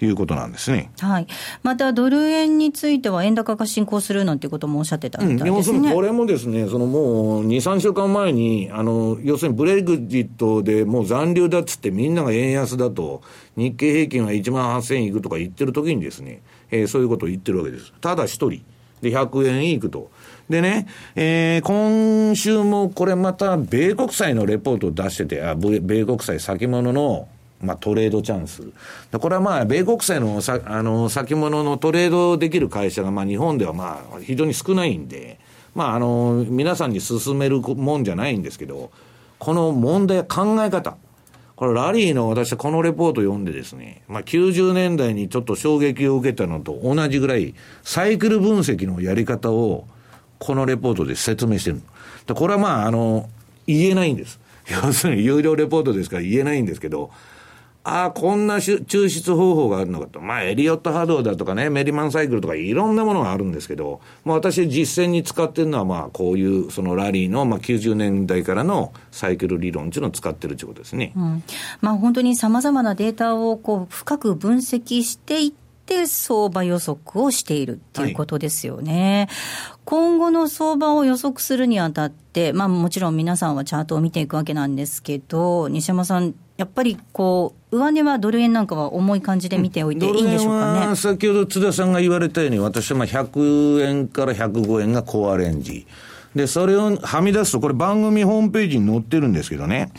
いうことなんですね。はい。また、ドル円については円高が進行するなんてこともおっしゃってたみたいですね。うん、これもですね、そのもう2、3週間前に、あの、要するにブレグジットでもう残留だっつってみんなが円安だと、日経平均は1万8000円いくとか言ってる時にですね、えー、そういうことを言ってるわけです。ただ一人。で、100円いくと。でね、えー、今週もこれまた、米国債のレポートを出してて、あ米国債先物の、まあ、トレードチャンス。これはまあ、米国債のさあの先物のトレードできる会社が、まあ、日本ではまあ、非常に少ないんで、まあ、あの、皆さんに勧めるもんじゃないんですけど、この問題、考え方。これラリーの私はこのレポート読んでですね、まあ90年代にちょっと衝撃を受けたのと同じぐらい、サイクル分析のやり方を、このレポートで説明してる。これはまあ、あの、言えないんです。要するに有料レポートですから言えないんですけど、ああ、こんな抽出方法があるのかと。まあ、エリオット波動だとかね、メリマンサイクルとかいろんなものがあるんですけど、まあ私実践に使ってるのはまあこういうそのラリーのまあ90年代からのサイクル理論っていうのを使ってるということですね。うん、まあ本当に様々なデータをこう深く分析していって、相場予測をしているっていうことですよね。はい、今後の相場を予測するにあたって、まあもちろん皆さんはチャートを見ていくわけなんですけど、西山さん、やっぱりこう、上値はドル円なんかは重い感じで見ておいていいんでしょうかね。先ほど津田さんが言われたように、私はまあ100円から105円がコアレンジ。で、それをはみ出すと、これ番組ホームページに載ってるんですけどね。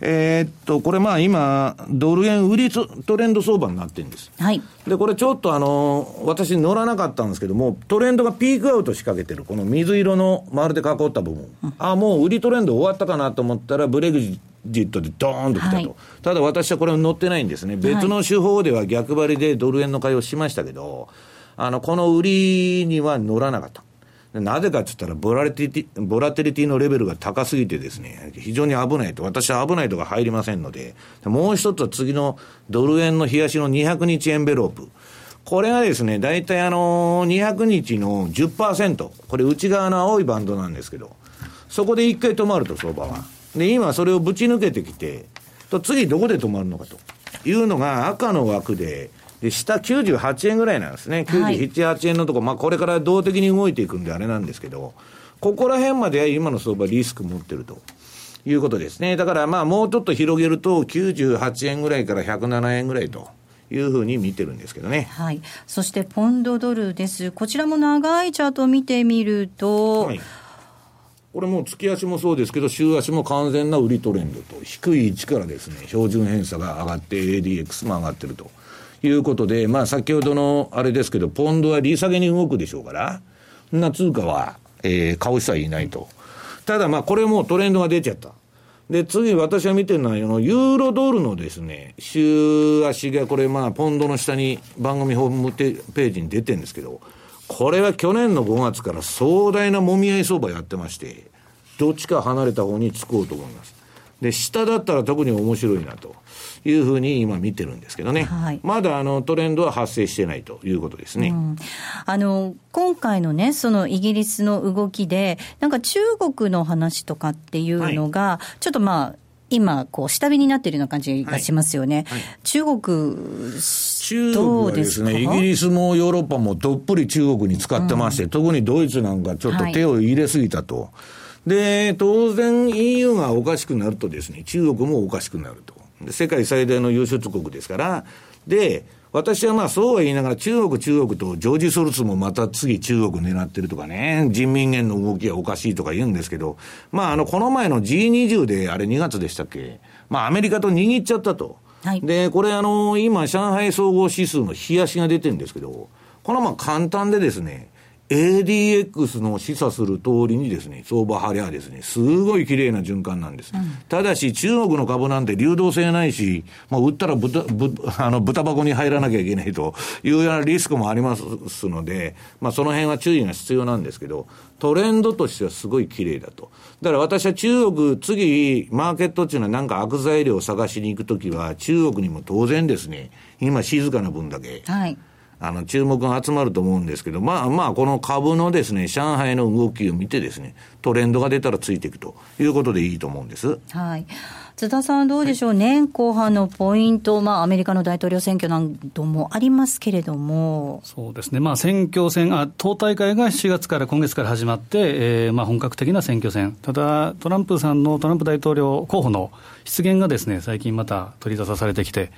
えー、っと、これまあ今、ドル円売りトレンド相場になってるんです。はい。で、これちょっとあの、私乗らなかったんですけども、トレンドがピークアウト仕掛けてる、この水色の丸で囲った部分。うん、あ、もう売りトレンド終わったかなと思ったら、ブレグジットでドーンと来たと。はい、ただ私はこれ乗ってないんですね。別の手法では逆張りでドル円の買いをしましたけど、あの、この売りには乗らなかった。なぜかって言ったらボラティティ、ボラテリティのレベルが高すぎてですね、非常に危ないと。私は危ないとか入りませんので、もう一つは次のドル円の冷やしの200日エンベロープ。これがですね、大体あの、200日の10%。これ内側の青いバンドなんですけど、そこで一回止まると相場は。で、今それをぶち抜けてきて、と次どこで止まるのかというのが赤の枠で、で、下98円ぐらいなんですね。97、はい、8円のとこ、まあこれから動的に動いていくんであれなんですけど、ここら辺まで今の相場リスク持ってると。いうことですね。だからまあもうちょっと広げると98円ぐらいから107円ぐらいと。いうふうに見てるんですけどね。はい。そしてポンドドルです。こちらも長いチャートを見てみると、はい、これもう月足もそうですけど、週足も完全な売りトレンドと、低い位置からですね、標準偏差が上がって、ADX も上がってると。いうことで、まあ先ほどのあれですけど、ポンドは利下げに動くでしょうから、そんな通貨は、えー、買う人はいないと。ただまあこれもトレンドが出ちゃった。で、次私は見てるのは、ユーロドルのですね、週足がこれまあポンドの下に番組ホームページに出てるんですけど、これは去年の5月から壮大なもみ合い相場やってまして、どっちか離れた方につこうと思います。で、下だったら特に面白いなと。いうふうに今見てるんですけどね。はい、まだあのトレンドは発生してないということですね。うん、あの、今回のね、そのイギリスの動きで、なんか中国の話とかっていうのが、はい、ちょっとまあ、今、こう、下火になっているような感じがしますよね。はいはい、中国、中国はですね、イギリスもヨーロッパもどっぷり中国に使ってまして、うん、特にドイツなんかちょっと手を入れすぎたと。はい、で、当然 EU がおかしくなるとですね、中国もおかしくなると。世界最大の輸出国ですから、で、私はまあそうは言いながら中国中国とジョージ・ソルツもまた次中国狙ってるとかね、人民元の動きはおかしいとか言うんですけど、まああの、この前の G20 であれ2月でしたっけまあアメリカと握っちゃったと。はい、で、これあの、今上海総合指数の冷やしが出てるんですけど、このまあ簡単でですね、ADX の示唆する通りにですね、相場張りはですね、すごい綺麗な循環なんです。うん、ただし、中国の株なんて流動性ないし、まあ、売ったら豚、ぶあの、豚箱に入らなきゃいけないというようなリスクもありますので、まあ、その辺は注意が必要なんですけど、トレンドとしてはすごい綺麗だと。だから私は中国、次、マーケットっていうのはなんか悪材料を探しに行くときは、中国にも当然ですね、今静かな分だけ。はいあの、注目が集まると思うんですけど、まあまあ、この株のですね、上海の動きを見てですね、トレンドが出たらついていくということでいいと思うんです。はい。津田さん、どうでしょう、はい、年後半のポイント、まあ、アメリカの大統領選挙などもありますけれども。そうですね、まあ、選挙戦あ、党大会が7月から今月から始まって、えーまあ、本格的な選挙戦、ただ、トランプさんのトランプ大統領候補の出現がですね最近また取り沙汰されてきて、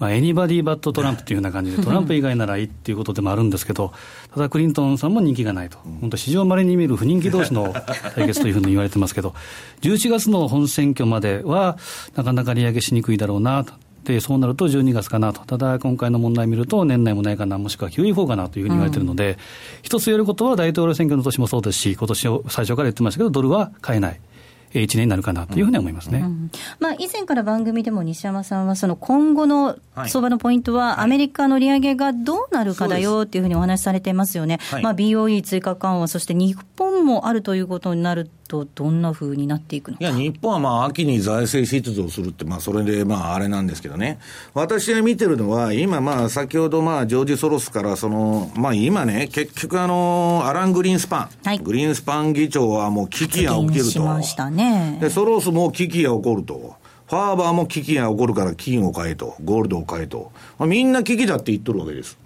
まあ、 anybody but Trump というような感じで、トランプ以外ならいいっていうことでもあるんですけど、ただクリントンさんも人気がないと、本当、史上まれに見る不人気同士の対決というふうに言われてますけど、11月の本選挙までは、なかなか利上げしにくいだろうなと。でそうなると12月かなと、ただ今回の問題を見ると、年内もないかな、もしくは QE4 かなというふうに言われているので、うん、一つ言えることは、大統領選挙の年もそうですし、今年を最初から言ってましたけど、ドルは買えない。1年になるかなというふうに思いますね、うん、まあ、以前から番組でも西山さんは、その今後の相場のポイントは、アメリカの利上げがどうなるかだよっていうふうにお話しされていますよね、はい、まあ、BOE 追加緩和、そして日本もあるということになると、どんなふうになっていくのいや、日本はまあ秋に財政出動するって、まあ、それでまああれなんですけどね、私が見てるのは、今、まあ先ほど、まあジョージ・ソロスからその、まあ、今ね、結局あの、アラン・グリーンスパン、はい、グリーンスパン議長はもう危機が起きると。ましたね、でソロスも危機が起こると。ファーバーも危機が起こるから金を買えと、ゴールドを買えと、まあ、みんな危機だって言っとるわけです。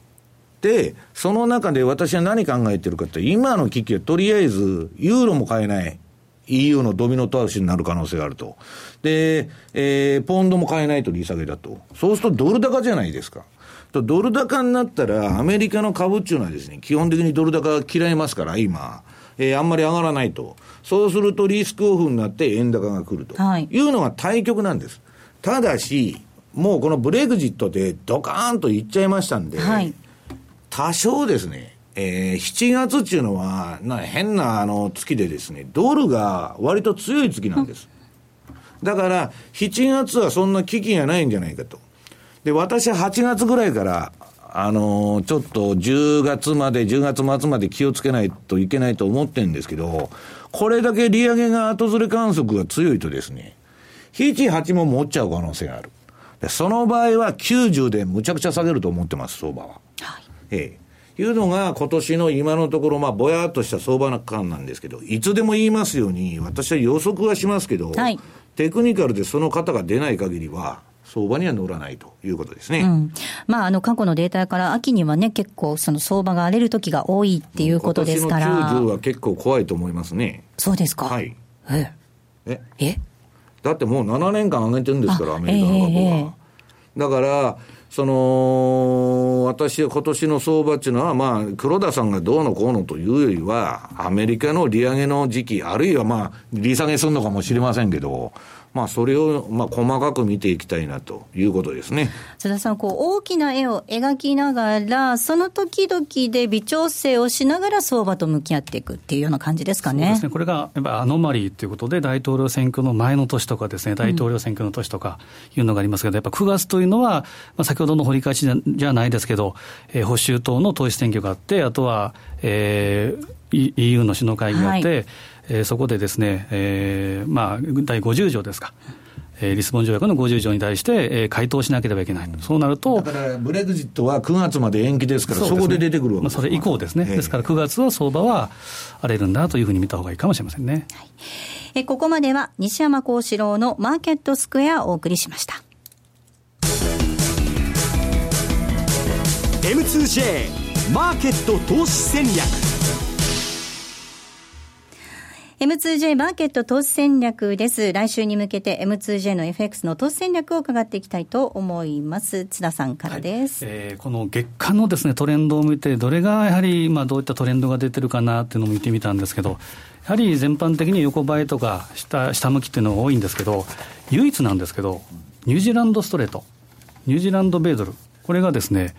で、その中で私は何考えてるかって、今の危機はとりあえず、ユーロも買えない。EU のドミノ倒しになる可能性があると。で、えー、ポンドも買えないと利下げだと。そうするとドル高じゃないですか。とドル高になったら、アメリカの株っていうのはですね、基本的にドル高嫌いますから、今。えー、あんまり上がらないと。そうするとリスクオフになって円高が来ると。はい、いうのが対局なんです。ただし、もうこのブレグジットでドカーンといっちゃいましたんで、はい、多少ですね、えー、7月っていうのは、な変なあの月でですね、ドルが割と強い月なんです。だから、7月はそんな危機がないんじゃないかと。で、私は8月ぐらいから、あのー、ちょっと10月まで、10月末まで気をつけないといけないと思ってるんですけど、これだけ利上げが後ずれ観測が強いとですね、7、8も持っちゃう可能性がある。その場合は90でむちゃくちゃ下げると思ってます、相場は。はい。ええ。いうのが今年の今のところ、まあ、ぼやっとした相場感なんですけど、いつでも言いますように、私は予測はしますけど、はい、テクニカルでその方が出ない限りは、相場には乗らないということですね。うん、まあ、あの、過去のデータから秋にはね、結構その相場が荒れる時が多いっていうことですから。今年の90は結構怖いと思いますね。そうですか。はい。えええ？だってもう7年間上げてるんですから、アメリカの株は。えー、だから、その、私は今年の相場っていうのは、まあ、黒田さんがどうのこうのというよりは、アメリカの利上げの時期、あるいはまあ、利下げするのかもしれませんけど、まあ、それを、まあ、細かく見ていきたいなということですね。津田さん、こう、大きな絵を描きながら、その時々で微調整をしながら相場と向き合っていくっていうような感じですかね。そうですね。これが、やっぱアノマリーということで、大統領選挙の前の年とかですね、大統領選挙の年とかいうのがありますけど、やっぱ9月というのは、まあ、先ほどの掘り返しじゃないですけど、えー、保守党の党首選挙があって、あとは、えー、EU の首脳会議があって、はいえー、そこでですね、えーまあ、第50条ですか。えー、リスボン条約の50条に対して、えー、回答しなければいけない、そうなると、だからブレグジットは9月まで延期ですから、そ、ね,、こで出てくるわけです、まあ、それ以降ですね、ですから9月は相場は荒れるんだというふうに見たほうがいいかもしれませんね。はい、えここまでは西山幸四郎のマーケットスクエアをお送りしました。M2J マーケット投資戦略 M2J マーケット投資戦略です。来週に向けて M2J の FX の投資戦略を伺っていきたいと思います。津田さんからです。はい、えー、この月間のですね、トレンドを見て、どれがやはり、まあ、どういったトレンドが出てるかなっていうのを見てみたんですけど、やはり全般的に横ばいとか下下向きっていうのが多いんですけど、唯一なんですけど、ニュージーランドストレート、ニュージーランド米ドル、これがですね、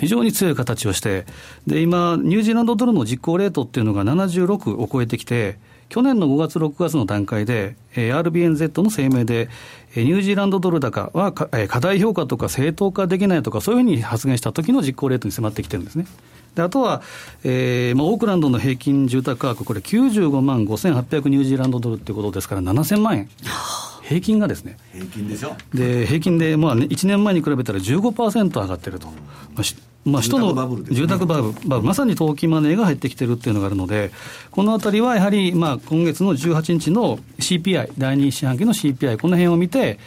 非常に強い形をして、で、今、ニュージーランドドルの実行レートっていうのが76を超えてきて、去年の5月、6月の段階で、えー、RBNZ の声明で、えー、ニュージーランドドル高はか、えー、過大評価とか正当化できないとか、そういうふうに発言した時の実行レートに迫ってきてるんですね。であとは、えーまあ、オークランドの平均住宅価格、これ95万5800ニュージーランドドルっていうことですから、7000万円。平均がですね、平均でしょ？で平均で、まあね、1年前に比べたら15%上がってると、まあまあ、首都の住宅バブル、バブル、まさに投機マネーが入ってきてるっていうのがあるので、このあたりはやはり、まあ、今月の18日の CPI、第2四半期の CPI、この辺を見て、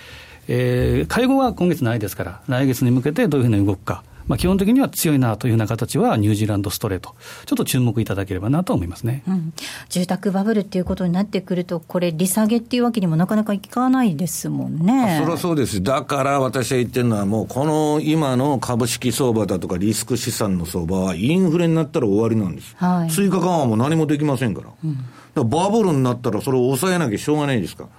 えー、会合は今月ないですから、来月に向けてどういうふうに動くか。まあ、基本的には強いなというような形は、ニュージーランドストレート、ちょっと注目いただければなと思いますね、うん、住宅バブルっていうことになってくると、これ、利下げっていうわけにもなかなかいかないですもんね。そりゃそうです、だから私が言ってるのは、もうこの今の株式相場だとか、リスク資産の相場は、インフレになったら終わりなんです、はい、追加緩和も何もできませんから、うん、からバブルになったら、それを抑えなきゃしょうがないですか。ら。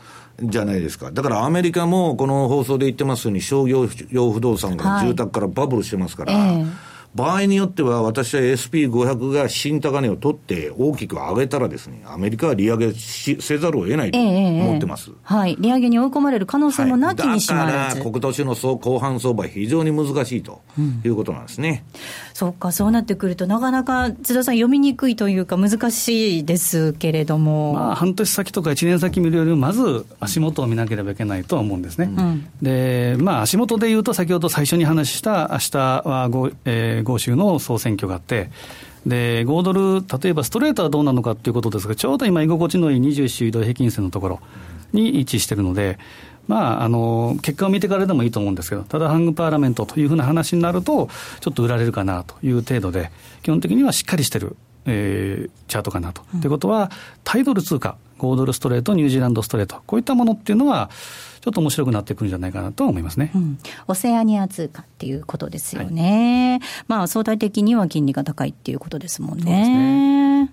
じゃないですか。だからアメリカもこの放送で言ってますように商業用不動産が住宅からバブルしてますから、はいえー場合によっては、私は SP500 が新高値を取って大きく上げたらですね、アメリカは利上げしせざるを得ないと思ってます、ええはい。利上げに追い込まれる可能性もなきにしもあらず、はい、だから、今年の後半相場、非常に難しいということなんですね。うん、そうか、そうなってくると、なかなか津田さん、読みにくいというか、難しいですけれども。まあ、半年先とか1年先見るよりも、まず足元を見なければいけないとは思うんですね。うん、で、まあ、足元でいうと、先ほど最初に話した、明日は豪、えー、豪州の総選挙があって、で、5ドル、例えばストレートはどうなのかということですが、ちょうど今、居心地のいい21週移動平均線のところに位置しているので、まあ、あの結果を見てからでもいいと思うんですけど、ただ、ハングパーラメントというふうな話になると、ちょっと売られるかなという程度で、基本的にはしっかりしてる、えー、チャートかなと。と、うん、いうことは、タイドル通貨、5ドルストレート、ニュージーランドストレート、こういったものっていうのは、ちょっと面白くなってくるんじゃないかなと思いますね、うん、オセアニア通貨っていうことですよね、はい、まあ相対的には金利が高いっていうことですもんね。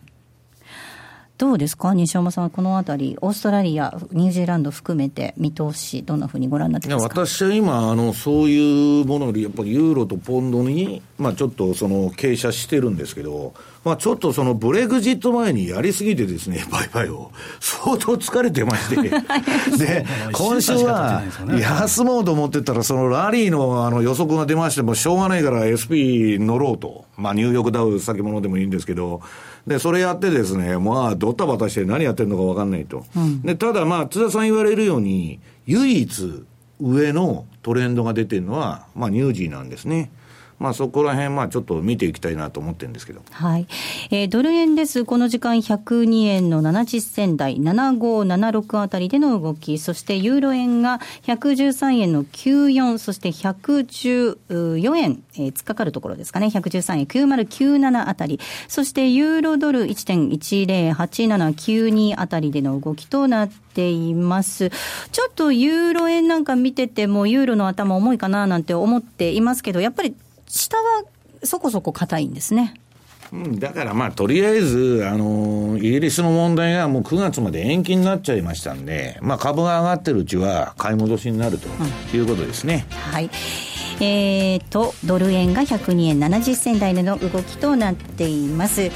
どうですか、西山さん、このあたり、オーストラリア、ニュージーランド含めて、見通し、どんなふうにご覧になってますか？私は今あの、そういうものより、やっぱりユーロとポンドに、まあ、ちょっとその傾斜してるんですけど、まあ、ちょっとそのブレグジット前にやりすぎてですね、売買を、相当疲れてまして、で、今週は休もうと思ってたら、そのラリーのあの予測が出ましても、しょうがないから SP 乗ろうと、まあ、ニューヨークダウ先物でもいいんですけど、で、それやってですね、まあ、ドタバタして何やってるのか分かんないと。うん、で、ただまあ、津田さん言われるように、唯一上のトレンドが出てるのは、まあ、ニュージーなんですね。まあ、そこら辺、まあ、ちょっと見ていきたいなと思ってるんですけど。はい。えー、ドル円です。この時間102円の70銭台、7576あたりでの動き、そしてユーロ円が113円の94、そして114円、えー、突っかかるところですかね、113円9097あたり、そしてユーロドル1.108792あたりでの動きとなっています。ちょっとユーロ円なんか見てても、ユーロの頭重いかななんて思っていますけど、やっぱり下はそこそこ硬いんですね。うん、だからまあ、とりあえず、あの、イギリスの問題がもう9月まで延期になっちゃいましたんで、まあ、株が上がってるうちは買い戻しになるということですね。うん、はい。えーと、ドル円が102円70銭台での動きとなっています。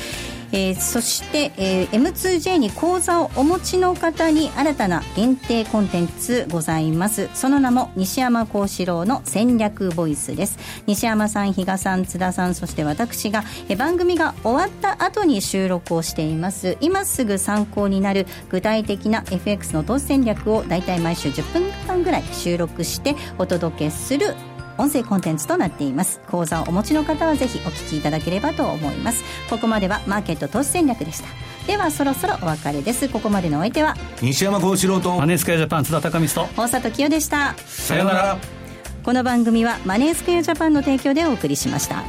えー、そして、えー、M2J に口座をお持ちの方に新たな限定コンテンツございます。その名も西山幸四郎の戦略ボイスです。西山さん比嘉さん津田さんそして私が、えー、番組が終わった後に収録をしています。今すぐ参考になる具体的な FX の投資戦略を大体毎週10分間ぐらい収録してお届けする音声コンテンツとなっています。講座をお持ちの方はぜひお聞きいただければと思います。ここまではマーケット投資戦略でした。ではそろそろお別れです。ここまでのお相手は西山幸四郎とマネースクエアジャパン津田隆光と大里清でした。さようなら。この番組はマネースクエアジャパンの提供でお送りしました